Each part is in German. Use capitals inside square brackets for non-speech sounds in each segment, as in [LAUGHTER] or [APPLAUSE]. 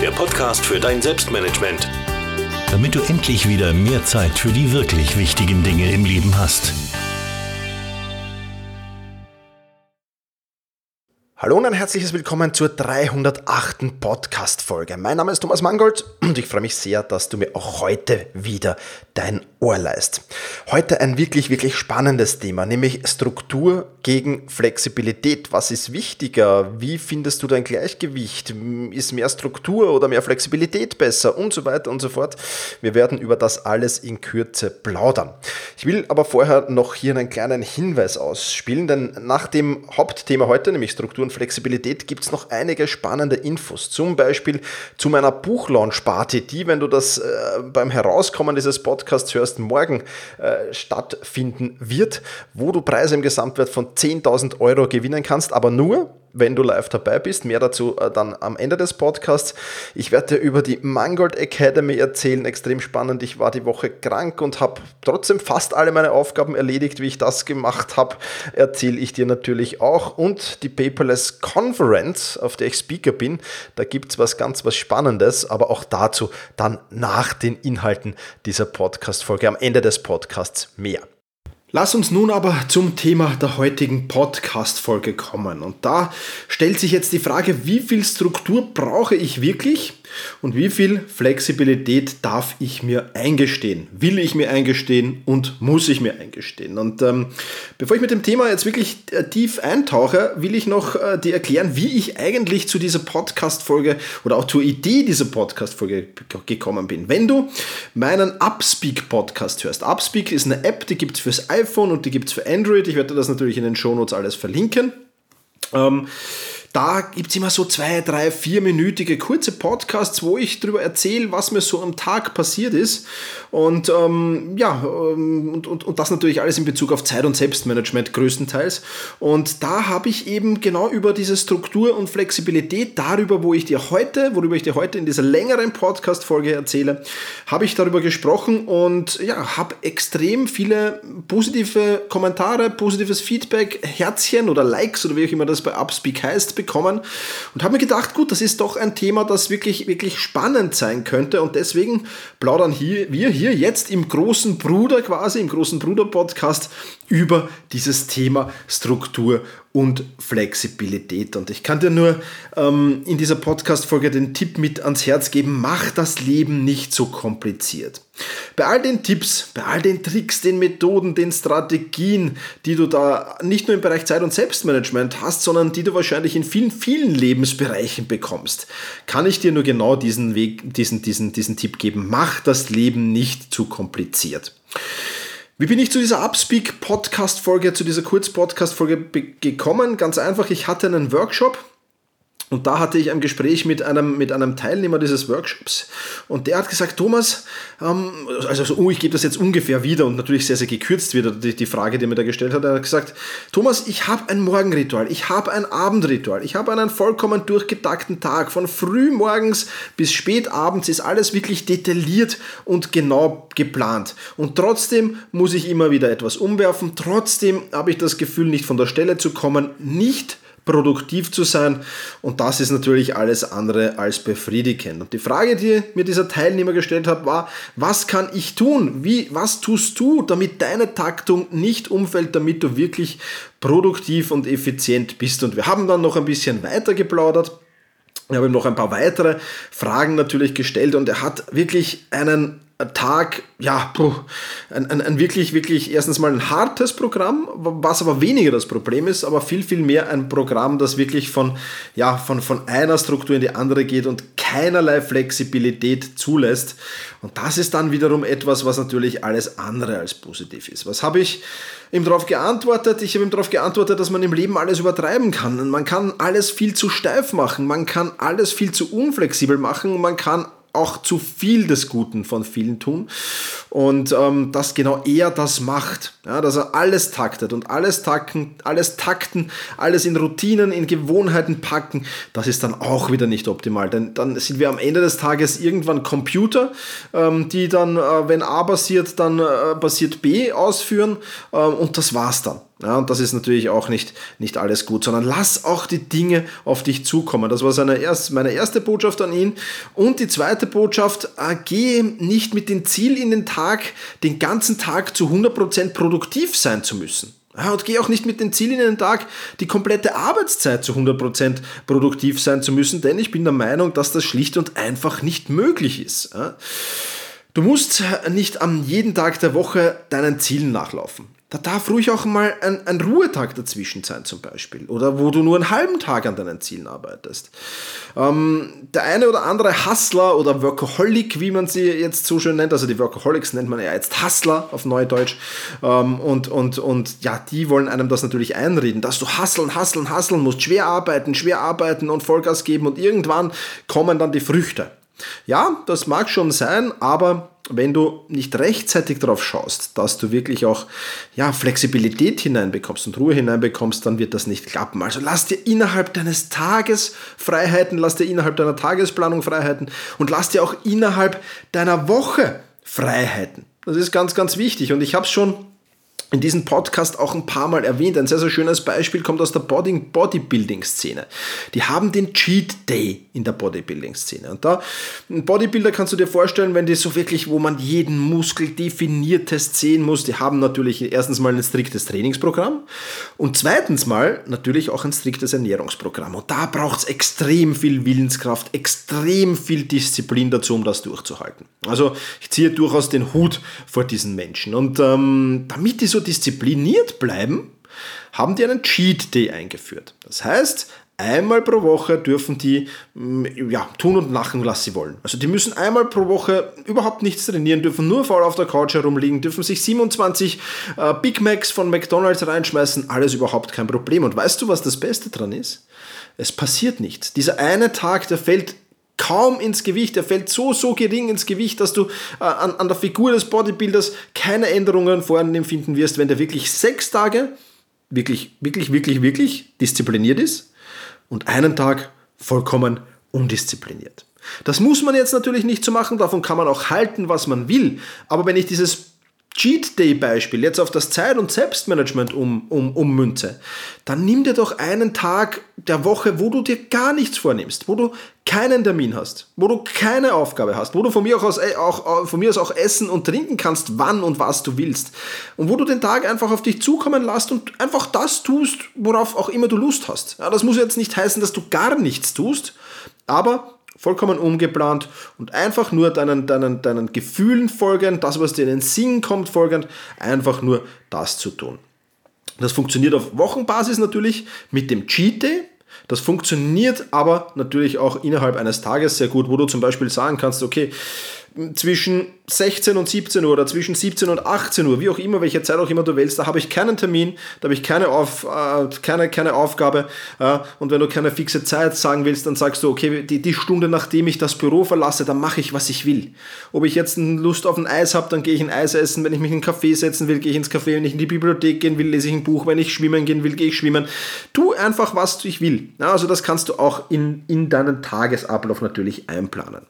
der Podcast für dein Selbstmanagement. Damit du endlich wieder mehr Zeit für die wirklich wichtigen Dinge im Leben hast. Hallo und ein herzliches Willkommen zur 308. Podcast-Folge. Mein Name ist Thomas Mangold und ich freue mich sehr, dass du mir auch heute wieder dein Ohr leist. Heute ein wirklich, wirklich spannendes Thema, nämlich Struktur gegen Flexibilität. Was ist wichtiger? Wie findest du dein Gleichgewicht? Ist mehr Struktur oder mehr Flexibilität besser? Und so weiter und so fort. Wir werden über das alles in Kürze plaudern. Ich will aber vorher noch hier einen kleinen Hinweis ausspielen, denn nach dem Hauptthema heute, nämlich Struktur und Flexibilität, gibt es noch einige spannende Infos. Zum Beispiel zu meiner Buchlaunch-Party, die, wenn du das äh, beim Herauskommen dieses Podcasts hörst, erst morgen äh, stattfinden wird, wo du Preise im Gesamtwert von 10.000 Euro gewinnen kannst, aber nur, wenn du live dabei bist. Mehr dazu äh, dann am Ende des Podcasts. Ich werde dir über die Mangold Academy erzählen, extrem spannend. Ich war die Woche krank und habe trotzdem fast alle meine Aufgaben erledigt, wie ich das gemacht habe, erzähle ich dir natürlich auch. Und die Paperless Conference, auf der ich Speaker bin, da gibt es was ganz was Spannendes, aber auch dazu dann nach den Inhalten dieser Podcast-Folge, am Ende des Podcasts mehr. Lass uns nun aber zum Thema der heutigen Podcast-Folge kommen. Und da stellt sich jetzt die Frage, wie viel Struktur brauche ich wirklich und wie viel Flexibilität darf ich mir eingestehen? Will ich mir eingestehen und muss ich mir eingestehen? Und ähm, bevor ich mit dem Thema jetzt wirklich äh, tief eintauche, will ich noch äh, dir erklären, wie ich eigentlich zu dieser Podcast-Folge oder auch zur Idee dieser Podcast-Folge gekommen bin. Wenn du meinen Upspeak-Podcast hörst, Upspeak ist eine App, die gibt es fürs iPhone und die gibt es für Android. Ich werde das natürlich in den Shownotes alles verlinken. Ähm, da gibt es immer so zwei, drei, vierminütige kurze Podcasts, wo ich darüber erzähle, was mir so am Tag passiert ist. Und ähm, ja, ähm, und, und, und das natürlich alles in Bezug auf Zeit- und Selbstmanagement größtenteils. Und da habe ich eben genau über diese Struktur und Flexibilität, darüber, wo ich dir heute, worüber ich dir heute in dieser längeren Podcast-Folge erzähle, habe ich darüber gesprochen und ja, habe extrem viele positive Kommentare, positives Feedback, Herzchen oder Likes oder wie auch immer das bei Upspeak heißt, bekommen und habe mir gedacht, gut, das ist doch ein Thema, das wirklich, wirklich spannend sein könnte und deswegen plaudern hier, wir hier jetzt im großen Bruder quasi, im großen Bruder-Podcast über dieses Thema Struktur und Flexibilität. Und ich kann dir nur ähm, in dieser Podcast-Folge den Tipp mit ans Herz geben, mach das Leben nicht so kompliziert. Bei all den Tipps, bei all den Tricks, den Methoden, den Strategien, die du da nicht nur im Bereich Zeit- und Selbstmanagement hast, sondern die du wahrscheinlich in vielen, vielen Lebensbereichen bekommst, kann ich dir nur genau diesen Weg, diesen, diesen, diesen Tipp geben. Mach das Leben nicht zu kompliziert. Wie bin ich zu dieser Upspeak Podcast Folge, zu dieser Kurz-Podcast Folge gekommen? Ganz einfach, ich hatte einen Workshop und da hatte ich ein Gespräch mit einem, mit einem Teilnehmer dieses Workshops und der hat gesagt, Thomas, ähm, also so, oh, ich gebe das jetzt ungefähr wieder und natürlich sehr, sehr gekürzt wieder die, die Frage, die er mir da gestellt hat. Er hat gesagt, Thomas, ich habe ein Morgenritual, ich habe ein Abendritual, ich habe einen vollkommen durchgetakten Tag. Von früh morgens bis spät abends ist alles wirklich detailliert und genau geplant. Und trotzdem muss ich immer wieder etwas umwerfen, trotzdem habe ich das Gefühl, nicht von der Stelle zu kommen, nicht produktiv zu sein. Und das ist natürlich alles andere als befriedigend. Und die Frage, die mir dieser Teilnehmer gestellt hat, war, was kann ich tun? Wie, was tust du, damit deine Taktung nicht umfällt, damit du wirklich produktiv und effizient bist? Und wir haben dann noch ein bisschen weiter geplaudert. Ich habe ihm noch ein paar weitere Fragen natürlich gestellt und er hat wirklich einen Tag, ja, ein, ein, ein, wirklich, wirklich erstens mal ein hartes Programm, was aber weniger das Problem ist, aber viel, viel mehr ein Programm, das wirklich von, ja, von, von einer Struktur in die andere geht und keinerlei Flexibilität zulässt. Und das ist dann wiederum etwas, was natürlich alles andere als positiv ist. Was habe ich ihm darauf geantwortet? Ich habe ihm darauf geantwortet, dass man im Leben alles übertreiben kann. Man kann alles viel zu steif machen, man kann alles viel zu unflexibel machen, man kann auch zu viel des Guten von vielen tun und ähm, dass genau er das macht, ja, dass er alles taktet und alles takten, alles takten, alles in Routinen, in Gewohnheiten packen, das ist dann auch wieder nicht optimal, denn dann sind wir am Ende des Tages irgendwann Computer, ähm, die dann, äh, wenn A passiert, dann äh, passiert B ausführen äh, und das war's dann. Ja, und das ist natürlich auch nicht, nicht alles gut, sondern lass auch die Dinge auf dich zukommen. Das war seine erst, meine erste Botschaft an ihn. Und die zweite Botschaft, äh, gehe nicht mit dem Ziel in den Tag, den ganzen Tag zu 100% produktiv sein zu müssen. Ja, und geh auch nicht mit dem Ziel in den Tag, die komplette Arbeitszeit zu 100% produktiv sein zu müssen, denn ich bin der Meinung, dass das schlicht und einfach nicht möglich ist. Ja. Du musst nicht am jeden Tag der Woche deinen Zielen nachlaufen. Da darf ruhig auch mal ein, ein, Ruhetag dazwischen sein zum Beispiel. Oder wo du nur einen halben Tag an deinen Zielen arbeitest. Ähm, der eine oder andere Hustler oder Workaholic, wie man sie jetzt so schön nennt, also die Workaholics nennt man ja jetzt Hustler auf Neudeutsch. Ähm, und, und, und ja, die wollen einem das natürlich einreden, dass du hustlen, hustlen, hustlen musst, schwer arbeiten, schwer arbeiten und Vollgas geben und irgendwann kommen dann die Früchte. Ja, das mag schon sein, aber wenn du nicht rechtzeitig darauf schaust, dass du wirklich auch ja, Flexibilität hineinbekommst und Ruhe hineinbekommst, dann wird das nicht klappen. Also lass dir innerhalb deines Tages Freiheiten, lass dir innerhalb deiner Tagesplanung Freiheiten und lass dir auch innerhalb deiner Woche Freiheiten. Das ist ganz, ganz wichtig. Und ich habe es schon in diesem Podcast auch ein paar Mal erwähnt. Ein sehr, sehr schönes Beispiel kommt aus der Bodybuilding-Szene. Die haben den Cheat Day in der Bodybuilding-Szene. Und da, ein Bodybuilder kannst du dir vorstellen, wenn die so wirklich, wo man jeden Muskel definiertest sehen muss, die haben natürlich erstens mal ein striktes Trainingsprogramm und zweitens mal natürlich auch ein striktes Ernährungsprogramm. Und da braucht es extrem viel Willenskraft, extrem viel Disziplin dazu, um das durchzuhalten. Also ich ziehe durchaus den Hut vor diesen Menschen. Und ähm, damit die so diszipliniert bleiben, haben die einen Cheat Day eingeführt. Das heißt, einmal pro Woche dürfen die mm, ja, tun und machen, was sie wollen. Also die müssen einmal pro Woche überhaupt nichts trainieren, dürfen nur faul auf der Couch herumliegen, dürfen sich 27 äh, Big Macs von McDonald's reinschmeißen, alles überhaupt kein Problem. Und weißt du, was das Beste dran ist? Es passiert nichts. Dieser eine Tag, der fällt kaum ins Gewicht. Er fällt so, so gering ins Gewicht, dass du äh, an, an der Figur des Bodybuilders keine Änderungen vornehmen finden wirst, wenn der wirklich sechs Tage wirklich, wirklich, wirklich, wirklich diszipliniert ist und einen Tag vollkommen undiszipliniert. Das muss man jetzt natürlich nicht so machen, davon kann man auch halten, was man will. Aber wenn ich dieses Cheat Day Beispiel jetzt auf das Zeit- und Selbstmanagement um, um, ummünze, dann nimm dir doch einen Tag der Woche, wo du dir gar nichts vornimmst, wo du keinen Termin hast, wo du keine Aufgabe hast, wo du von mir, aus, äh, auch, von mir aus auch essen und trinken kannst, wann und was du willst. Und wo du den Tag einfach auf dich zukommen lässt und einfach das tust, worauf auch immer du Lust hast. Ja, das muss jetzt nicht heißen, dass du gar nichts tust, aber vollkommen ungeplant und einfach nur deinen, deinen, deinen Gefühlen folgend, das, was dir in den Sinn kommt, folgend, einfach nur das zu tun. Das funktioniert auf Wochenbasis natürlich mit dem Cheat Day. Das funktioniert aber natürlich auch innerhalb eines Tages sehr gut, wo du zum Beispiel sagen kannst, okay, zwischen 16 und 17 Uhr oder zwischen 17 und 18 Uhr, wie auch immer, welche Zeit auch immer du wählst, da habe ich keinen Termin, da habe ich keine, Auf, äh, keine, keine Aufgabe. Äh, und wenn du keine fixe Zeit sagen willst, dann sagst du, okay, die, die Stunde, nachdem ich das Büro verlasse, dann mache ich, was ich will. Ob ich jetzt Lust auf ein Eis habe, dann gehe ich ein Eis essen. Wenn ich mich in einen Kaffee setzen will, gehe ich ins Café. Wenn ich in die Bibliothek gehen will, lese ich ein Buch. Wenn ich schwimmen gehen will, gehe ich schwimmen. Tu einfach, was ich will. Ja, also das kannst du auch in, in deinen Tagesablauf natürlich einplanen.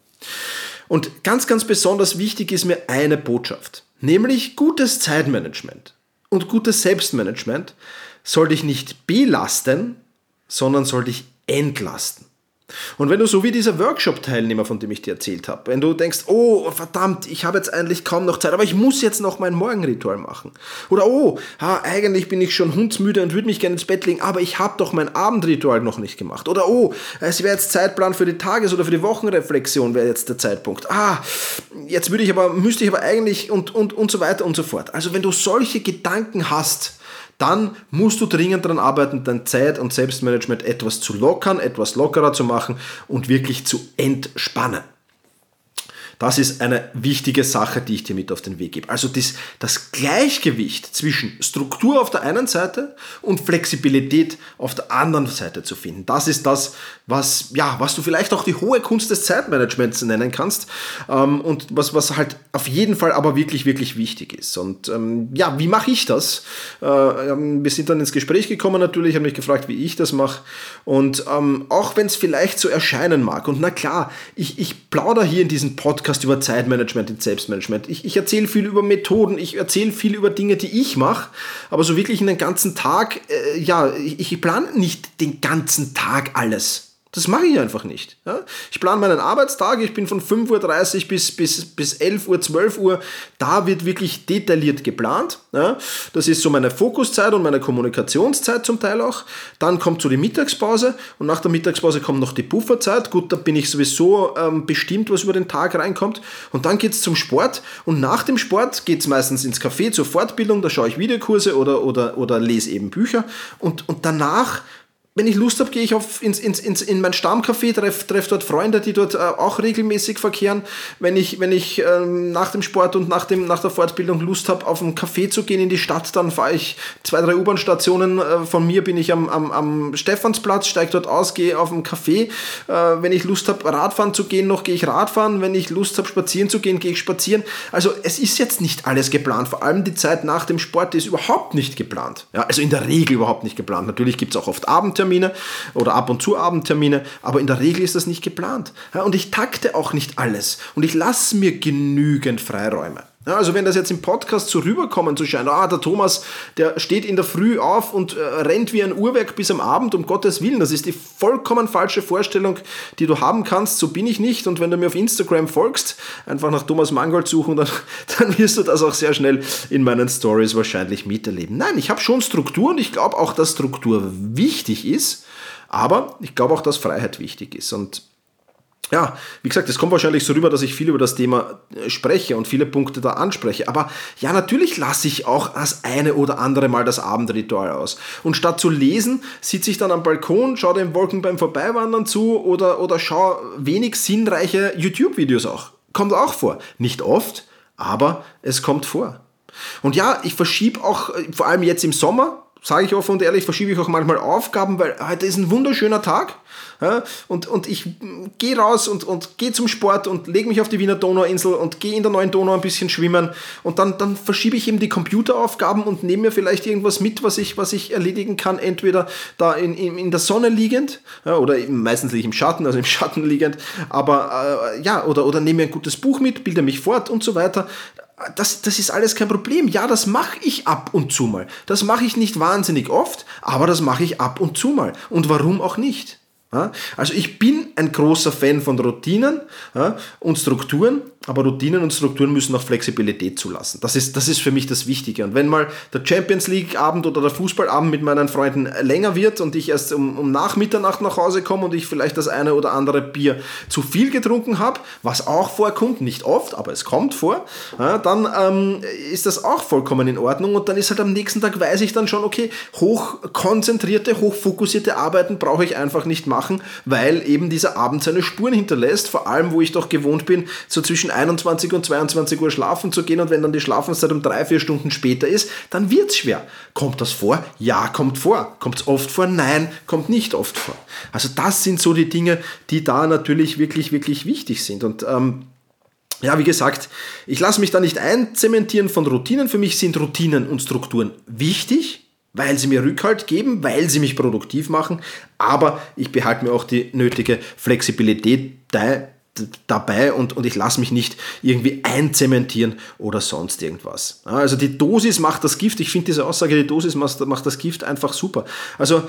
Und ganz, ganz besonders wichtig ist mir eine Botschaft, nämlich gutes Zeitmanagement und gutes Selbstmanagement soll dich nicht belasten, sondern soll dich entlasten. Und wenn du so wie dieser Workshop-Teilnehmer, von dem ich dir erzählt habe, wenn du denkst, oh verdammt, ich habe jetzt eigentlich kaum noch Zeit, aber ich muss jetzt noch mein Morgenritual machen. Oder oh, ha, eigentlich bin ich schon hundsmüde und würde mich gerne ins Bett legen, aber ich habe doch mein Abendritual noch nicht gemacht. Oder oh, es wäre jetzt Zeitplan für die Tages- oder für die Wochenreflexion, wäre jetzt der Zeitpunkt. Ah, jetzt würde ich aber, müsste ich aber eigentlich und, und, und so weiter und so fort. Also wenn du solche Gedanken hast, dann musst du dringend daran arbeiten, dein Zeit- und Selbstmanagement etwas zu lockern, etwas lockerer zu machen und wirklich zu entspannen. Das ist eine wichtige Sache, die ich dir mit auf den Weg gebe. Also das, das Gleichgewicht zwischen Struktur auf der einen Seite und Flexibilität auf der anderen Seite zu finden. Das ist das, was, ja, was du vielleicht auch die hohe Kunst des Zeitmanagements nennen kannst ähm, und was, was halt auf jeden Fall aber wirklich, wirklich wichtig ist. Und ähm, ja, wie mache ich das? Äh, ähm, wir sind dann ins Gespräch gekommen natürlich, habe mich gefragt, wie ich das mache. Und ähm, auch wenn es vielleicht so erscheinen mag, und na klar, ich, ich plaudere hier in diesem Podcast Podcast über Zeitmanagement und Selbstmanagement. Ich, ich erzähle viel über Methoden, ich erzähle viel über Dinge, die ich mache, aber so wirklich in den ganzen Tag, äh, ja, ich, ich plane nicht den ganzen Tag alles. Das mache ich einfach nicht. Ja? Ich plane meinen Arbeitstag, ich bin von 5.30 Uhr bis, bis, bis 11 Uhr, 12 Uhr, da wird wirklich detailliert geplant. Ja? Das ist so meine Fokuszeit und meine Kommunikationszeit zum Teil auch. Dann kommt so die Mittagspause und nach der Mittagspause kommt noch die Pufferzeit. Gut, da bin ich sowieso ähm, bestimmt, was über den Tag reinkommt. Und dann geht es zum Sport und nach dem Sport geht es meistens ins Café zur Fortbildung, da schaue ich Videokurse oder, oder, oder lese eben Bücher und, und danach wenn ich Lust habe, gehe ich auf, ins, ins, ins, in mein Stammcafé, treffe treff dort Freunde, die dort äh, auch regelmäßig verkehren. Wenn ich, wenn ich ähm, nach dem Sport und nach, dem, nach der Fortbildung Lust habe, auf ein Café zu gehen in die Stadt, dann fahre ich zwei, drei U-Bahn-Stationen äh, von mir, bin ich am, am, am Stephansplatz, steige dort aus, gehe auf ein Café. Äh, wenn ich Lust habe, Radfahren zu gehen, noch gehe ich Radfahren. Wenn ich Lust habe, spazieren zu gehen, gehe ich spazieren. Also es ist jetzt nicht alles geplant. Vor allem die Zeit nach dem Sport ist überhaupt nicht geplant. Ja, also in der Regel überhaupt nicht geplant. Natürlich gibt es auch oft Abenteuer. Abendtermine oder ab und zu Abendtermine, aber in der Regel ist das nicht geplant. und ich takte auch nicht alles und ich lasse mir genügend Freiräume. Ja, also wenn das jetzt im Podcast so rüberkommen zu scheinen, ah, der Thomas, der steht in der Früh auf und äh, rennt wie ein Uhrwerk bis am Abend, um Gottes Willen, das ist die vollkommen falsche Vorstellung, die du haben kannst, so bin ich nicht und wenn du mir auf Instagram folgst, einfach nach Thomas Mangold suchen, dann, [LAUGHS] dann wirst du das auch sehr schnell in meinen Stories wahrscheinlich miterleben. Nein, ich habe schon Struktur und ich glaube auch, dass Struktur wichtig ist, aber ich glaube auch, dass Freiheit wichtig ist und ja, wie gesagt, es kommt wahrscheinlich so rüber, dass ich viel über das Thema äh, spreche und viele Punkte da anspreche. Aber ja, natürlich lasse ich auch das eine oder andere Mal das Abendritual aus. Und statt zu lesen, sitze ich dann am Balkon, schaue den Wolken beim Vorbeiwandern zu oder, oder schaue wenig sinnreiche YouTube-Videos auch. Kommt auch vor. Nicht oft, aber es kommt vor. Und ja, ich verschiebe auch, äh, vor allem jetzt im Sommer, sage ich offen und ehrlich, verschiebe ich auch manchmal Aufgaben, weil heute ist ein wunderschöner Tag. Ja, und, und ich gehe raus und, und gehe zum Sport und lege mich auf die Wiener Donauinsel und gehe in der neuen Donau ein bisschen schwimmen. Und dann, dann verschiebe ich eben die Computeraufgaben und nehme mir vielleicht irgendwas mit, was ich, was ich erledigen kann. Entweder da in, in, in der Sonne liegend ja, oder meistens liege ich im Schatten, also im Schatten liegend. Aber äh, ja, oder, oder nehme mir ein gutes Buch mit, bilde mich fort und so weiter das, das ist alles kein Problem. Ja, das mache ich ab und zu mal. Das mache ich nicht wahnsinnig oft, aber das mache ich ab und zu mal. Und warum auch nicht? Also ich bin ein großer Fan von Routinen und Strukturen, aber Routinen und Strukturen müssen auch Flexibilität zulassen. Das ist, das ist für mich das Wichtige. Und wenn mal der Champions League-Abend oder der Fußballabend mit meinen Freunden länger wird und ich erst um, um nach Mitternacht nach Hause komme und ich vielleicht das eine oder andere Bier zu viel getrunken habe, was auch vorkommt, nicht oft, aber es kommt vor, dann ähm, ist das auch vollkommen in Ordnung und dann ist halt am nächsten Tag weiß ich dann schon, okay, hochkonzentrierte, hochfokussierte Arbeiten brauche ich einfach nicht machen machen, weil eben dieser Abend seine Spuren hinterlässt, vor allem wo ich doch gewohnt bin, so zwischen 21 und 22 Uhr schlafen zu gehen und wenn dann die Schlafenszeit um drei, vier Stunden später ist, dann wird es schwer. Kommt das vor? Ja, kommt vor. Kommt es oft vor? Nein, kommt nicht oft vor. Also das sind so die Dinge, die da natürlich wirklich, wirklich wichtig sind und ähm, ja, wie gesagt, ich lasse mich da nicht einzementieren von Routinen. Für mich sind Routinen und Strukturen wichtig, weil sie mir Rückhalt geben, weil sie mich produktiv machen, aber ich behalte mir auch die nötige Flexibilität dabei und, und ich lasse mich nicht irgendwie einzementieren oder sonst irgendwas. Also die Dosis macht das Gift. Ich finde diese Aussage, die Dosis macht das Gift einfach super. Also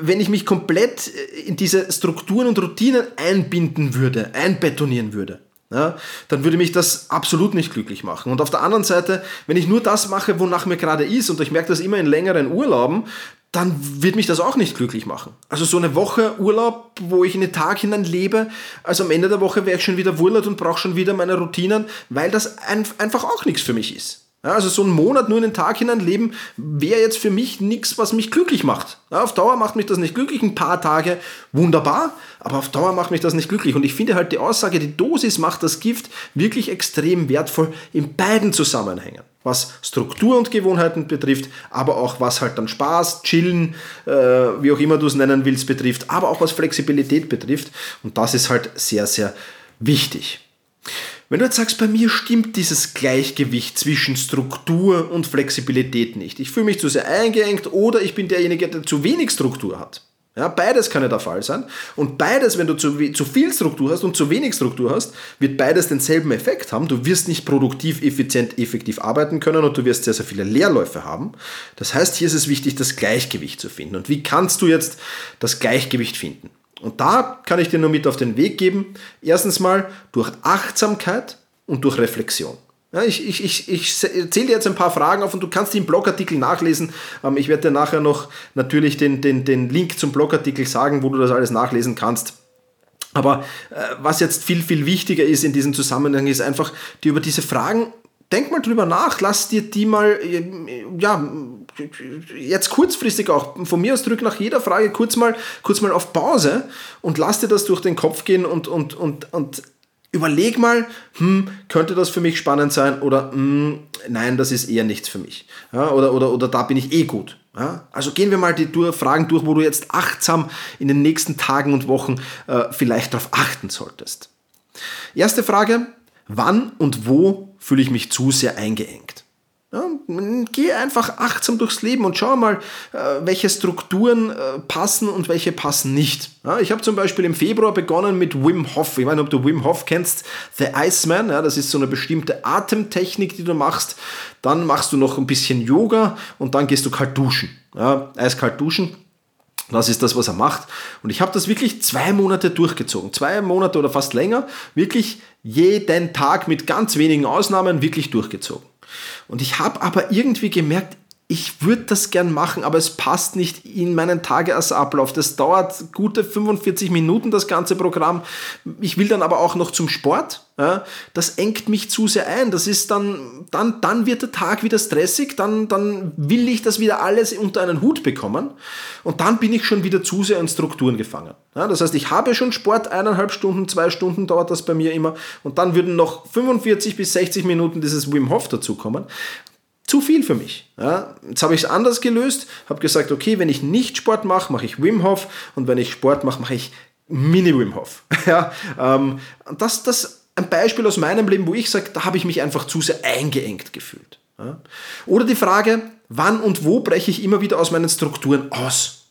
wenn ich mich komplett in diese Strukturen und Routinen einbinden würde, einbetonieren würde, ja, dann würde mich das absolut nicht glücklich machen. Und auf der anderen Seite, wenn ich nur das mache, wonach mir gerade ist, und ich merke das immer in längeren Urlauben, dann wird mich das auch nicht glücklich machen. Also so eine Woche Urlaub, wo ich in den Tag hinein lebe, also am Ende der Woche wäre ich schon wieder wurlert und brauche schon wieder meine Routinen, weil das ein, einfach auch nichts für mich ist. Ja, also so einen Monat nur in den Tag hinein leben wäre jetzt für mich nichts, was mich glücklich macht. Ja, auf Dauer macht mich das nicht glücklich. Ein paar Tage wunderbar, aber auf Dauer macht mich das nicht glücklich. Und ich finde halt die Aussage, die Dosis macht das Gift wirklich extrem wertvoll in beiden Zusammenhängen. Was Struktur und Gewohnheiten betrifft, aber auch was halt dann Spaß, Chillen, äh, wie auch immer du es nennen willst, betrifft, aber auch was Flexibilität betrifft. Und das ist halt sehr, sehr wichtig. Wenn du jetzt sagst, bei mir stimmt dieses Gleichgewicht zwischen Struktur und Flexibilität nicht. Ich fühle mich zu sehr eingeengt oder ich bin derjenige, der zu wenig Struktur hat. Ja, beides kann ja der Fall sein. Und beides, wenn du zu, zu viel Struktur hast und zu wenig Struktur hast, wird beides denselben Effekt haben. Du wirst nicht produktiv, effizient, effektiv arbeiten können und du wirst sehr, sehr viele Leerläufe haben. Das heißt, hier ist es wichtig, das Gleichgewicht zu finden. Und wie kannst du jetzt das Gleichgewicht finden? Und da kann ich dir nur mit auf den Weg geben. Erstens mal durch Achtsamkeit und durch Reflexion. Ja, ich, ich, ich, ich zähle dir jetzt ein paar Fragen auf und du kannst die im Blogartikel nachlesen. Ähm, ich werde dir nachher noch natürlich den, den, den Link zum Blogartikel sagen, wo du das alles nachlesen kannst. Aber äh, was jetzt viel, viel wichtiger ist in diesem Zusammenhang, ist einfach, dir über diese Fragen denk mal drüber nach, lass dir die mal, ja, jetzt kurzfristig auch, von mir aus drück nach jeder Frage kurz mal, kurz mal auf Pause und lass dir das durch den Kopf gehen und, und, und, und überleg mal, hm, könnte das für mich spannend sein oder hm, nein, das ist eher nichts für mich. Ja, oder, oder, oder da bin ich eh gut. Ja, also gehen wir mal die Fragen durch, wo du jetzt achtsam in den nächsten Tagen und Wochen äh, vielleicht darauf achten solltest. Erste Frage, wann und wo fühle ich mich zu sehr eingeengt. Ja, geh einfach achtsam durchs Leben und schau mal, äh, welche Strukturen äh, passen und welche passen nicht. Ja, ich habe zum Beispiel im Februar begonnen mit Wim Hof. Ich weiß nicht, ob du Wim Hof kennst, The Iceman. Ja, das ist so eine bestimmte Atemtechnik, die du machst. Dann machst du noch ein bisschen Yoga und dann gehst du kalt duschen. Ja, eiskalt duschen. Das ist das, was er macht. Und ich habe das wirklich zwei Monate durchgezogen. Zwei Monate oder fast länger. Wirklich jeden Tag mit ganz wenigen Ausnahmen wirklich durchgezogen. Und ich habe aber irgendwie gemerkt, ich würde das gern machen, aber es passt nicht in meinen Tagesablauf. Das dauert gute 45 Minuten, das ganze Programm. Ich will dann aber auch noch zum Sport. Ja, das engt mich zu sehr ein. Das ist dann, dann, dann wird der Tag wieder stressig, dann, dann will ich das wieder alles unter einen Hut bekommen und dann bin ich schon wieder zu sehr in Strukturen gefangen. Ja, das heißt, ich habe schon Sport, eineinhalb Stunden, zwei Stunden dauert das bei mir immer und dann würden noch 45 bis 60 Minuten dieses Wim Hof dazukommen zu viel für mich. Ja, jetzt habe ich es anders gelöst, habe gesagt, okay, wenn ich nicht Sport mache, mache ich Wim Hof und wenn ich Sport mache, mache ich Mini Wim Hof. [LAUGHS] ja, ähm, das, das ein Beispiel aus meinem Leben, wo ich sage, da habe ich mich einfach zu sehr eingeengt gefühlt. Oder die Frage, wann und wo breche ich immer wieder aus meinen Strukturen aus?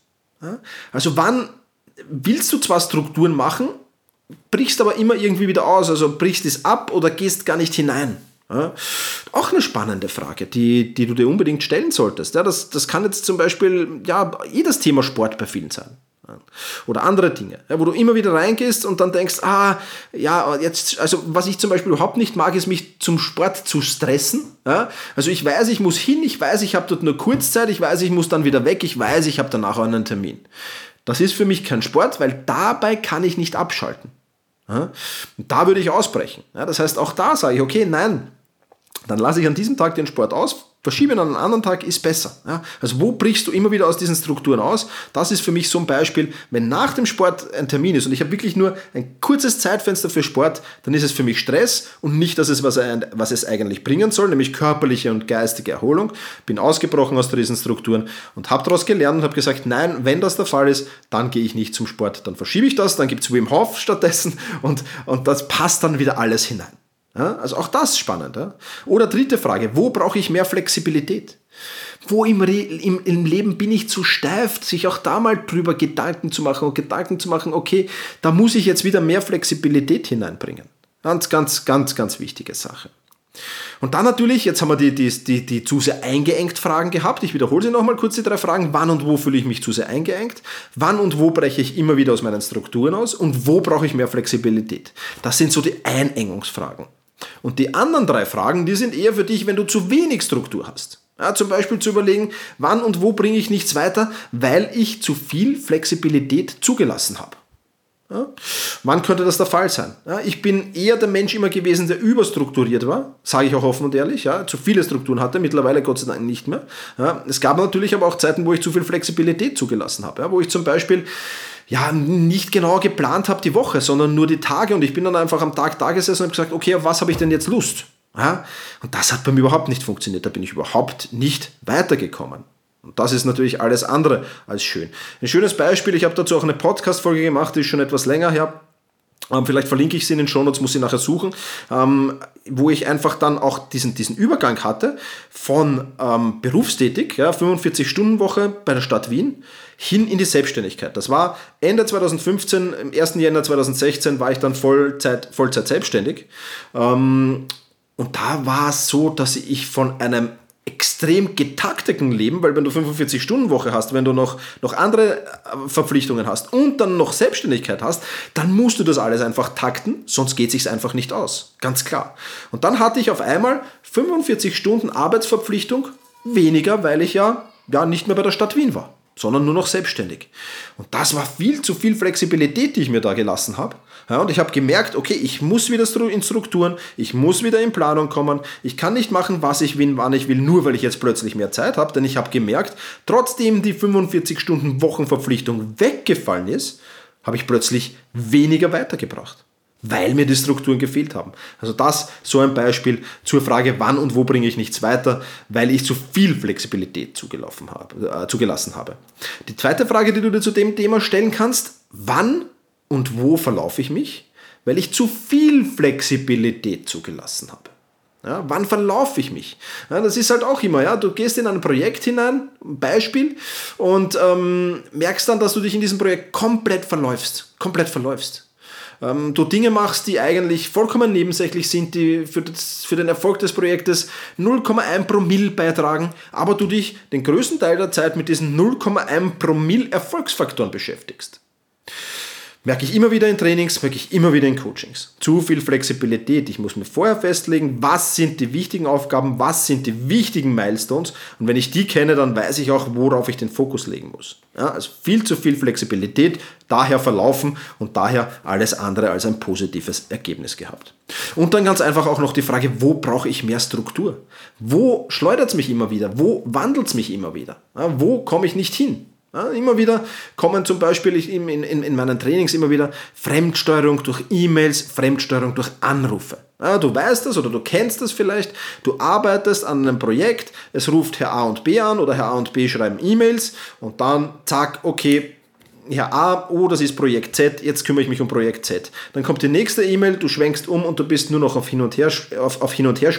Also wann willst du zwar Strukturen machen, brichst aber immer irgendwie wieder aus, also brichst es ab oder gehst gar nicht hinein. Ja, auch eine spannende Frage, die, die du dir unbedingt stellen solltest. Ja, das, das kann jetzt zum Beispiel ja, eh das Thema Sport bei vielen sein. Oder andere Dinge, wo du immer wieder reingehst und dann denkst, ah, ja, jetzt, also was ich zum Beispiel überhaupt nicht mag, ist mich zum Sport zu stressen. Also ich weiß, ich muss hin, ich weiß, ich habe dort nur Kurzzeit, ich weiß, ich muss dann wieder weg, ich weiß, ich habe danach einen Termin. Das ist für mich kein Sport, weil dabei kann ich nicht abschalten. Ja? Da würde ich ausbrechen. Das heißt, auch da sage ich, okay, nein, dann lasse ich an diesem Tag den Sport aus, verschiebe an einen anderen Tag ist besser. Ja? Also wo brichst du immer wieder aus diesen Strukturen aus? Das ist für mich so ein Beispiel, wenn nach dem Sport ein Termin ist und ich habe wirklich nur ein kurzes Zeitfenster für Sport, dann ist es für mich Stress und nicht das, was, was es eigentlich bringen soll, nämlich körperliche und geistige Erholung. Bin ausgebrochen aus diesen Strukturen und habe daraus gelernt und habe gesagt, nein, wenn das der Fall ist, dann gehe ich nicht zum Sport. Dann verschiebe ich das, dann gibt es Wim Hof stattdessen und, und das passt dann wieder alles hinein. Ja, also auch das spannend. Ja? Oder dritte Frage, wo brauche ich mehr Flexibilität? Wo im, im, im, Leben bin ich zu steif, sich auch da mal drüber Gedanken zu machen und Gedanken zu machen, okay, da muss ich jetzt wieder mehr Flexibilität hineinbringen. Ganz, ganz, ganz, ganz wichtige Sache. Und dann natürlich, jetzt haben wir die, die, die, die zu sehr eingeengt Fragen gehabt. Ich wiederhole sie nochmal kurz, die drei Fragen. Wann und wo fühle ich mich zu sehr eingeengt? Wann und wo breche ich immer wieder aus meinen Strukturen aus? Und wo brauche ich mehr Flexibilität? Das sind so die Einengungsfragen. Und die anderen drei Fragen, die sind eher für dich, wenn du zu wenig Struktur hast. Ja, zum Beispiel zu überlegen, wann und wo bringe ich nichts weiter, weil ich zu viel Flexibilität zugelassen habe. Ja? Wann könnte das der Fall sein? Ja, ich bin eher der Mensch immer gewesen, der überstrukturiert war, sage ich auch offen und ehrlich, ja, zu viele Strukturen hatte, mittlerweile Gott sei Dank nicht mehr. es gab natürlich aber auch Zeiten, wo ich zu viel Flexibilität zugelassen habe, wo ich zum Beispiel ja, nicht genau geplant habe die Woche, sondern nur die Tage und ich bin dann einfach am Tag da gesessen und habe gesagt, okay, auf was habe ich denn jetzt Lust? Ja? Und das hat bei mir überhaupt nicht funktioniert, da bin ich überhaupt nicht weitergekommen. Und das ist natürlich alles andere als schön. Ein schönes Beispiel, ich habe dazu auch eine Podcast-Folge gemacht, die ist schon etwas länger her. Ähm, vielleicht verlinke ich sie in den Shownotes, muss ich nachher suchen, ähm, wo ich einfach dann auch diesen, diesen Übergang hatte von ähm, berufstätig, ja, 45-Stunden-Woche bei der Stadt Wien, hin in die Selbstständigkeit. Das war Ende 2015, im 1. Jänner 2016 war ich dann Vollzeit, Vollzeit selbstständig. Ähm, und da war es so, dass ich von einem extrem getakteten Leben, weil wenn du 45-Stunden-Woche hast, wenn du noch, noch andere äh, Verpflichtungen hast und dann noch Selbstständigkeit hast, dann musst du das alles einfach takten, sonst geht es sich einfach nicht aus. Ganz klar. Und dann hatte ich auf einmal 45 Stunden Arbeitsverpflichtung weniger, weil ich ja, ja nicht mehr bei der Stadt Wien war sondern nur noch selbstständig. Und das war viel zu viel Flexibilität, die ich mir da gelassen habe. Ja, und ich habe gemerkt, okay, ich muss wieder in Strukturen, ich muss wieder in Planung kommen, ich kann nicht machen, was ich will, wann ich will, nur weil ich jetzt plötzlich mehr Zeit habe, denn ich habe gemerkt, trotzdem die 45 Stunden Wochenverpflichtung weggefallen ist, habe ich plötzlich weniger weitergebracht weil mir die Strukturen gefehlt haben. Also das so ein Beispiel zur Frage, wann und wo bringe ich nichts weiter, weil ich zu viel Flexibilität zugelaufen habe, äh, zugelassen habe. Die zweite Frage, die du dir zu dem Thema stellen kannst, wann und wo verlaufe ich mich, weil ich zu viel Flexibilität zugelassen habe. Ja, wann verlaufe ich mich? Ja, das ist halt auch immer, ja, du gehst in ein Projekt hinein, Beispiel, und ähm, merkst dann, dass du dich in diesem Projekt komplett verläufst. Komplett verläufst ähm, du Dinge machst, die eigentlich vollkommen nebensächlich sind, die für, das, für den Erfolg des Projektes 0,1 Promille beitragen, aber du dich den größten Teil der Zeit mit diesen 0,1 Promille Erfolgsfaktoren beschäftigst. Merke ich immer wieder in Trainings, merke ich immer wieder in Coachings. Zu viel Flexibilität. Ich muss mir vorher festlegen, was sind die wichtigen Aufgaben, was sind die wichtigen Milestones. Und wenn ich die kenne, dann weiß ich auch, worauf ich den Fokus legen muss. Ja, also viel zu viel Flexibilität, daher verlaufen und daher alles andere als ein positives Ergebnis gehabt. Und dann ganz einfach auch noch die Frage, wo brauche ich mehr Struktur? Wo schleudert es mich immer wieder? Wo wandelt es mich immer wieder? Ja, wo komme ich nicht hin? Ja, immer wieder kommen zum Beispiel in, in, in meinen Trainings immer wieder Fremdsteuerung durch E-Mails, Fremdsteuerung durch Anrufe. Ja, du weißt das oder du kennst das vielleicht. Du arbeitest an einem Projekt, es ruft Herr A und B an oder Herr A und B schreiben E-Mails und dann zack, okay, ja, A, oh, das ist Projekt Z, jetzt kümmere ich mich um Projekt Z. Dann kommt die nächste E-Mail, du schwenkst um und du bist nur noch auf Hin- und, Her, auf, auf Hin und Her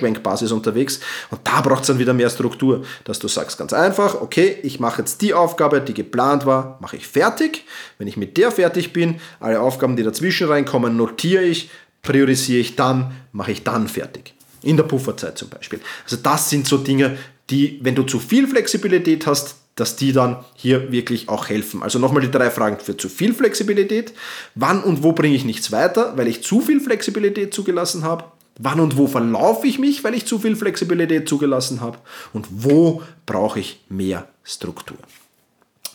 unterwegs. Und da braucht es dann wieder mehr Struktur, dass du sagst ganz einfach, okay, ich mache jetzt die Aufgabe, die geplant war, mache ich fertig. Wenn ich mit der fertig bin, alle Aufgaben, die dazwischen reinkommen, notiere ich, priorisiere ich dann, mache ich dann fertig. In der Pufferzeit zum Beispiel. Also das sind so Dinge, die, wenn du zu viel Flexibilität hast, dass die dann hier wirklich auch helfen. Also nochmal die drei Fragen für zu viel Flexibilität. Wann und wo bringe ich nichts weiter, weil ich zu viel Flexibilität zugelassen habe? Wann und wo verlaufe ich mich, weil ich zu viel Flexibilität zugelassen habe? Und wo brauche ich mehr Struktur?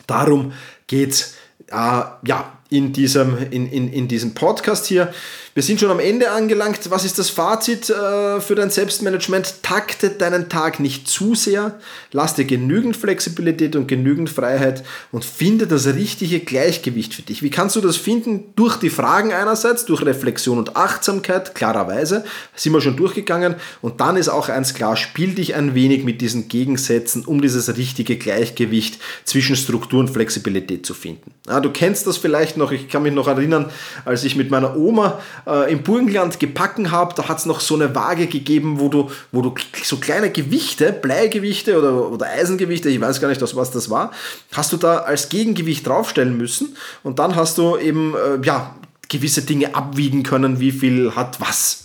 Darum geht es äh, ja, in diesem, in, in, in diesem Podcast hier. Wir sind schon am Ende angelangt. Was ist das Fazit äh, für dein Selbstmanagement? Takte deinen Tag nicht zu sehr, lass dir genügend Flexibilität und genügend Freiheit und finde das richtige Gleichgewicht für dich. Wie kannst du das finden? Durch die Fragen einerseits, durch Reflexion und Achtsamkeit, klarerweise, sind wir schon durchgegangen. Und dann ist auch eins klar, spiel dich ein wenig mit diesen Gegensätzen, um dieses richtige Gleichgewicht zwischen Struktur und Flexibilität zu finden. Ja, du kennst das vielleicht noch, ich kann mich noch erinnern, als ich mit meiner Oma äh, im Burgenland gebacken habe, da hat es noch so eine Waage gegeben, wo du, wo du so kleine Gewichte, Bleigewichte oder, oder Eisengewichte, ich weiß gar nicht, was das war, hast du da als Gegengewicht draufstellen müssen und dann hast du eben äh, ja, gewisse Dinge abwiegen können, wie viel hat was.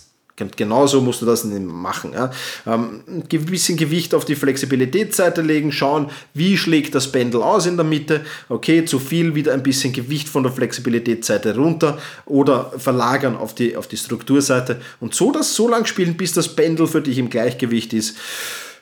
Genauso musst du das machen. Ja. Ähm, ein bisschen Gewicht auf die Flexibilitätsseite legen, schauen, wie schlägt das Pendel aus in der Mitte. Okay, zu viel, wieder ein bisschen Gewicht von der Flexibilitätsseite runter oder verlagern auf die, auf die Strukturseite und so das so lang spielen, bis das Pendel für dich im Gleichgewicht ist.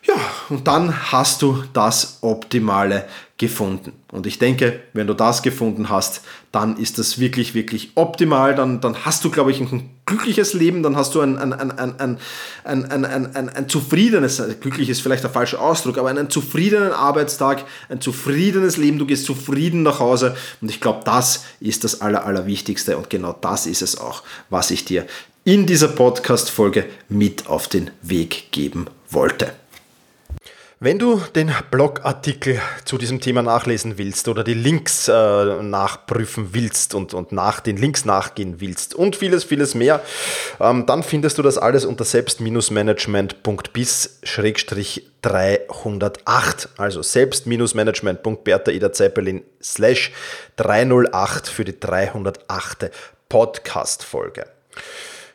Ja, und dann hast du das optimale gefunden. Und ich denke, wenn du das gefunden hast, dann ist das wirklich, wirklich optimal. Dann, dann hast du, glaube ich, ein glückliches Leben, dann hast du ein, ein, ein, ein, ein, ein, ein, ein, ein zufriedenes, glücklich ist vielleicht der falsche Ausdruck, aber einen zufriedenen Arbeitstag, ein zufriedenes Leben, du gehst zufrieden nach Hause. Und ich glaube, das ist das Aller, Allerwichtigste. Und genau das ist es auch, was ich dir in dieser Podcast-Folge mit auf den Weg geben wollte. Wenn du den Blogartikel zu diesem Thema nachlesen willst oder die Links äh, nachprüfen willst und, und nach den Links nachgehen willst und vieles, vieles mehr, ähm, dann findest du das alles unter selbst-management.bis-308. Also selbst-management.bertha Ida Zeppelin slash 308 für die 308. Podcast-Folge.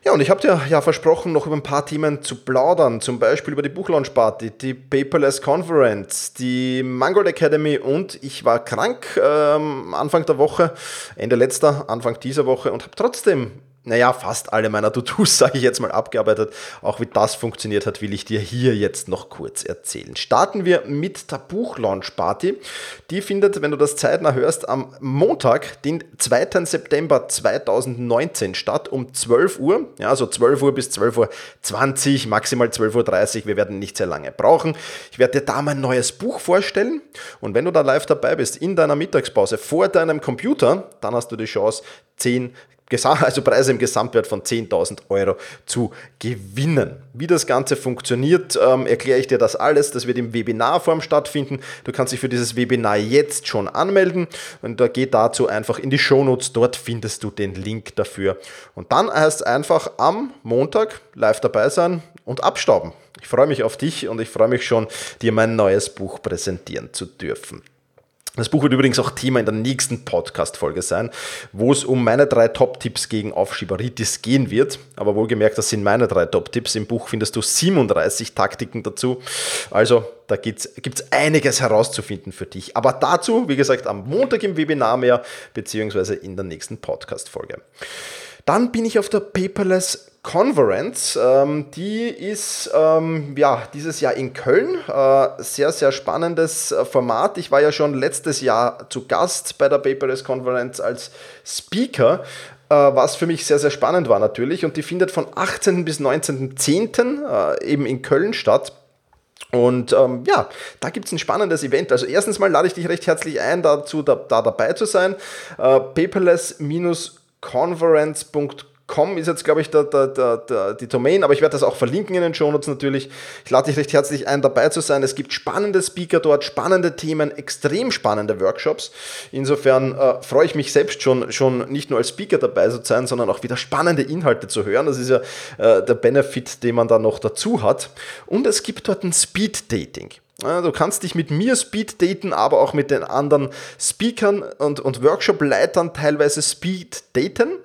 Ja, und ich habe dir ja versprochen, noch über ein paar Themen zu plaudern, zum Beispiel über die Buchlaunch Party, die Paperless Conference, die Mangold Academy und ich war krank ähm, Anfang der Woche, Ende letzter, Anfang dieser Woche und habe trotzdem naja, fast alle meiner To-Dos, [LAUGHS] sage ich jetzt mal, abgearbeitet. Auch wie das funktioniert hat, will ich dir hier jetzt noch kurz erzählen. Starten wir mit der Buchlaunch-Party. Die findet, wenn du das zeitnah hörst, am Montag, den 2. September 2019 statt, um 12 Uhr. Ja, also 12 Uhr bis 12 Uhr 20, maximal 12.30 Uhr. Wir werden nicht sehr lange brauchen. Ich werde dir da mein neues Buch vorstellen. Und wenn du da live dabei bist, in deiner Mittagspause, vor deinem Computer, dann hast du die Chance, 10 also Preise im Gesamtwert von 10.000 Euro zu gewinnen. Wie das Ganze funktioniert, ähm, erkläre ich dir das alles. Das wird im Webinarform stattfinden. Du kannst dich für dieses Webinar jetzt schon anmelden und da geh dazu einfach in die Shownotes. Dort findest du den Link dafür. Und dann heißt es einfach am Montag live dabei sein und abstauben. Ich freue mich auf dich und ich freue mich schon, dir mein neues Buch präsentieren zu dürfen. Das Buch wird übrigens auch Thema in der nächsten Podcast-Folge sein, wo es um meine drei Top-Tipps gegen Aufschieberitis gehen wird. Aber wohlgemerkt, das sind meine drei Top-Tipps. Im Buch findest du 37 Taktiken dazu. Also da gibt es einiges herauszufinden für dich. Aber dazu, wie gesagt, am Montag im Webinar mehr, beziehungsweise in der nächsten Podcast-Folge. Dann bin ich auf der Paperless Conference. Ähm, die ist ähm, ja, dieses Jahr in Köln. Äh, sehr, sehr spannendes äh, Format. Ich war ja schon letztes Jahr zu Gast bei der Paperless Conference als Speaker äh, was für mich sehr, sehr spannend war natürlich. Und die findet von 18. bis 19.10. Äh, eben in Köln statt. Und ähm, ja, da gibt es ein spannendes Event. Also erstens mal lade ich dich recht herzlich ein, dazu da, da dabei zu sein. Äh, paperless-conference.com Com ist jetzt, glaube ich, der, der, der, die Domain, aber ich werde das auch verlinken in den Shownotes natürlich. Ich lade dich recht herzlich ein, dabei zu sein. Es gibt spannende Speaker dort, spannende Themen, extrem spannende Workshops. Insofern äh, freue ich mich selbst schon, schon nicht nur als Speaker dabei zu sein, sondern auch wieder spannende Inhalte zu hören. Das ist ja äh, der Benefit, den man da noch dazu hat. Und es gibt dort ein Speed Dating. Du kannst dich mit mir Speed daten, aber auch mit den anderen Speakern und, und Workshop-Leitern teilweise Speed daten.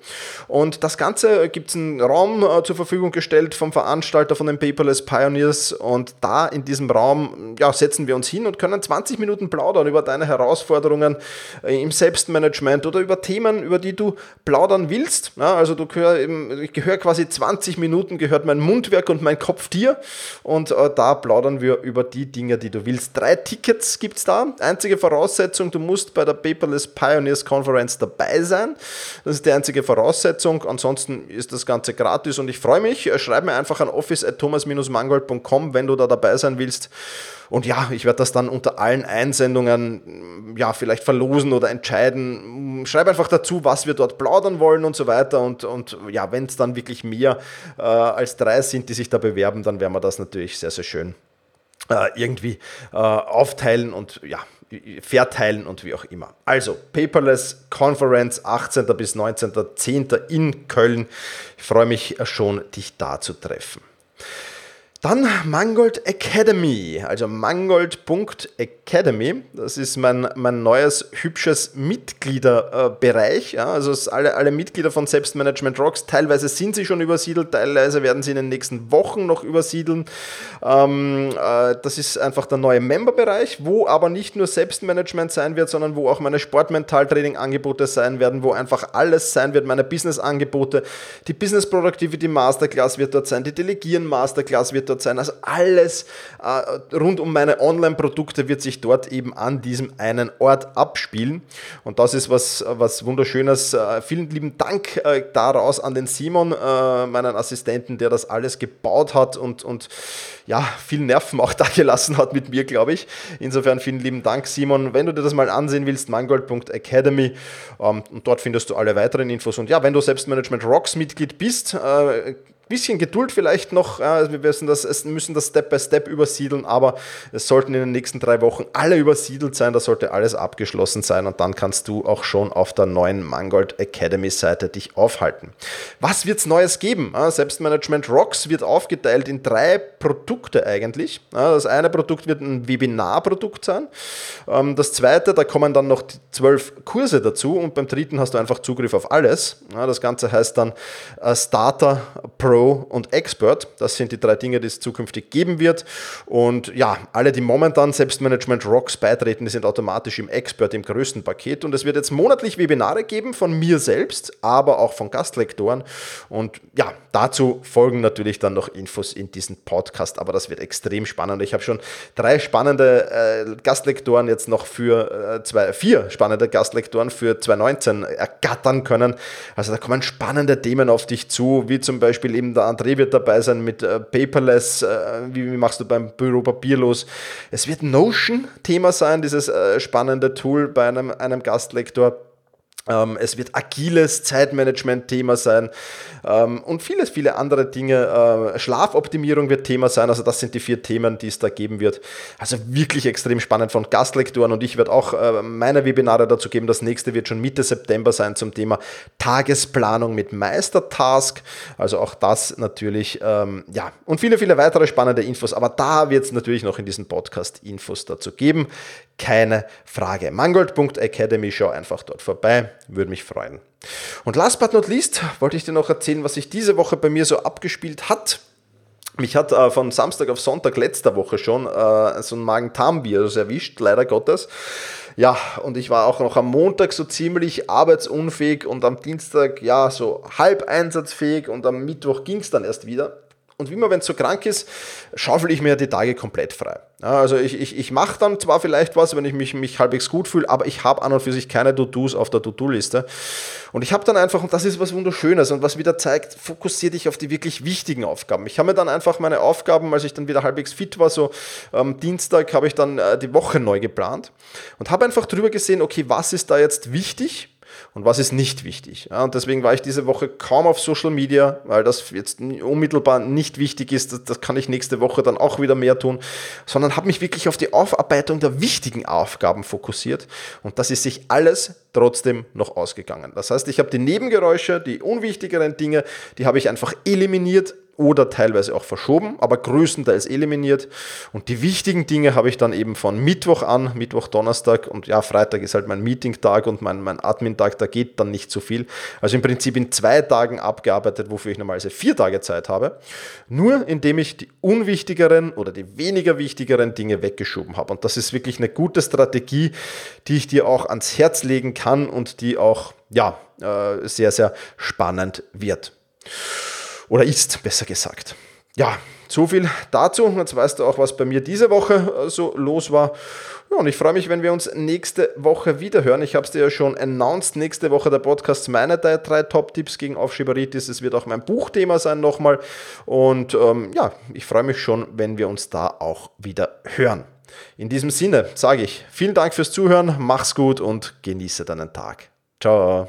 Und das Ganze gibt es einen Raum äh, zur Verfügung gestellt vom Veranstalter von den Paperless Pioneers. Und da in diesem Raum ja, setzen wir uns hin und können 20 Minuten plaudern über deine Herausforderungen äh, im Selbstmanagement oder über Themen, über die du plaudern willst. Ja, also du gehör, ich gehöre quasi 20 Minuten, gehört mein Mundwerk und mein Kopf dir. Und äh, da plaudern wir über die Dinge, die du willst. Drei Tickets gibt es da. Einzige Voraussetzung, du musst bei der Paperless Pioneers Conference dabei sein. Das ist die einzige Voraussetzung. Ansonsten ist das Ganze gratis und ich freue mich. Schreib mir einfach an office.thomas-mangold.com, wenn du da dabei sein willst. Und ja, ich werde das dann unter allen Einsendungen ja, vielleicht verlosen oder entscheiden. Schreib einfach dazu, was wir dort plaudern wollen und so weiter. Und, und ja, wenn es dann wirklich mehr äh, als drei sind, die sich da bewerben, dann werden wir das natürlich sehr, sehr schön äh, irgendwie äh, aufteilen und ja, verteilen und wie auch immer. Also, Paperless Conference 18. bis 19.10. in Köln. Ich freue mich schon, dich da zu treffen. Dann Mangold Academy, also mangold.academy. Das ist mein, mein neues, hübsches Mitgliederbereich. Ja, also alle, alle Mitglieder von Selbstmanagement Rocks, teilweise sind sie schon übersiedelt, teilweise werden sie in den nächsten Wochen noch übersiedeln. Ähm, äh, das ist einfach der neue Memberbereich, wo aber nicht nur Selbstmanagement sein wird, sondern wo auch meine Sportmental-Training-Angebote sein werden, wo einfach alles sein wird, meine Business-Angebote. Die Business Productivity Masterclass wird dort sein, die Delegieren Masterclass wird dort sein. Also alles äh, rund um meine Online-Produkte wird sich dort eben an diesem einen Ort abspielen. Und das ist was, was Wunderschönes. Äh, vielen lieben Dank äh, daraus an den Simon, äh, meinen Assistenten, der das alles gebaut hat und, und ja, viel Nerven auch [LAUGHS] da gelassen hat mit mir, glaube ich. Insofern vielen lieben Dank, Simon. Wenn du dir das mal ansehen willst, mangold.academy ähm, und dort findest du alle weiteren Infos. Und ja, wenn du Selbstmanagement Rocks Mitglied bist, äh, bisschen Geduld vielleicht noch. wir müssen das, müssen das Step by Step übersiedeln, aber es sollten in den nächsten drei Wochen alle übersiedelt sein. Da sollte alles abgeschlossen sein und dann kannst du auch schon auf der neuen Mangold Academy Seite dich aufhalten. Was wird es Neues geben? Selbstmanagement Rocks wird aufgeteilt in drei Produkte eigentlich. Das eine Produkt wird ein Webinarprodukt sein. Ähm, das zweite, da kommen dann noch zwölf Kurse dazu und beim dritten hast du einfach Zugriff auf alles. Das Ganze heißt dann äh, Starter Pro Pro und Expert. Das sind die drei Dinge, die es zukünftig geben wird. Und ja, alle, die momentan Selbstmanagement Rocks beitreten, die sind automatisch im Expert, im größten Paket. Und es wird jetzt monatlich Webinare geben von mir selbst, aber auch von Gastlektoren. Und ja, dazu folgen natürlich dann noch Infos in diesem Podcast. Aber das wird extrem spannend. Ich habe schon drei spannende äh, Gastlektoren jetzt noch für äh, zwei, vier spannende Gastlektoren für 2019 ergattern können. Also da kommen spannende Themen auf dich zu, wie zum Beispiel eben der André wird dabei sein mit äh, Paperless, äh, wie, wie, machst du beim Büro papierlos. Es wird Notion Thema sein, dieses äh, spannende Tool bei einem, einem Gastlektor. Ähm, es wird agiles Zeitmanagement-Thema sein ähm, und vieles, viele andere Dinge. Äh, Schlafoptimierung wird Thema sein. Also das sind die vier Themen, die es da geben wird. Also wirklich extrem spannend von Gastlektoren und ich werde auch äh, meine Webinare dazu geben. Das nächste wird schon Mitte September sein zum Thema Tagesplanung mit Meistertask. Also auch das natürlich, ähm, ja, und viele, viele weitere spannende Infos. Aber da wird es natürlich noch in diesem Podcast Infos dazu geben. Keine Frage. Mangold.academy, schau einfach dort vorbei. Würde mich freuen. Und last but not least wollte ich dir noch erzählen, was sich diese Woche bei mir so abgespielt hat. Mich hat äh, von Samstag auf Sonntag letzter Woche schon äh, so ein Magen-Darm-Virus erwischt, leider Gottes. Ja, und ich war auch noch am Montag so ziemlich arbeitsunfähig und am Dienstag ja so halb einsatzfähig und am Mittwoch ging es dann erst wieder. Und wie immer, wenn es so krank ist, schaufel ich mir die Tage komplett frei. Ja, also ich, ich, ich mache dann zwar vielleicht was, wenn ich mich, mich halbwegs gut fühle, aber ich habe an und für sich keine To-Dos auf der To-Do-Liste. Und ich habe dann einfach, und das ist was Wunderschönes und was wieder zeigt, fokussiere dich auf die wirklich wichtigen Aufgaben. Ich habe mir dann einfach meine Aufgaben, als ich dann wieder halbwegs fit war, so am Dienstag habe ich dann äh, die Woche neu geplant und habe einfach drüber gesehen, okay, was ist da jetzt wichtig? Und was ist nicht wichtig. Ja, und deswegen war ich diese Woche kaum auf Social Media, weil das jetzt unmittelbar nicht wichtig ist. Das, das kann ich nächste Woche dann auch wieder mehr tun, sondern habe mich wirklich auf die Aufarbeitung der wichtigen Aufgaben fokussiert und das ist sich alles trotzdem noch ausgegangen. Das heißt, ich habe die Nebengeräusche, die unwichtigeren Dinge, die habe ich einfach eliminiert oder teilweise auch verschoben, aber größtenteils eliminiert. Und die wichtigen Dinge habe ich dann eben von Mittwoch an, Mittwoch, Donnerstag und ja, Freitag ist halt mein Meeting-Tag und mein, mein Admin-Tag, da geht dann nicht so viel. Also im Prinzip in zwei Tagen abgearbeitet, wofür ich normalerweise vier Tage Zeit habe. Nur indem ich die unwichtigeren oder die weniger wichtigeren Dinge weggeschoben habe. Und das ist wirklich eine gute Strategie, die ich dir auch ans Herz legen kann und die auch ja, äh, sehr, sehr spannend wird. Oder ist, besser gesagt. Ja, so viel dazu. Jetzt weißt du auch, was bei mir diese Woche äh, so los war. Ja, und ich freue mich, wenn wir uns nächste Woche wieder hören. Ich habe es dir ja schon announced. Nächste Woche der Podcast meine drei Top-Tipps gegen Aufschieberitis. Es wird auch mein Buchthema sein nochmal. Und ähm, ja, ich freue mich schon, wenn wir uns da auch wieder hören. In diesem Sinne sage ich vielen Dank fürs Zuhören, mach's gut und genieße deinen Tag. Ciao.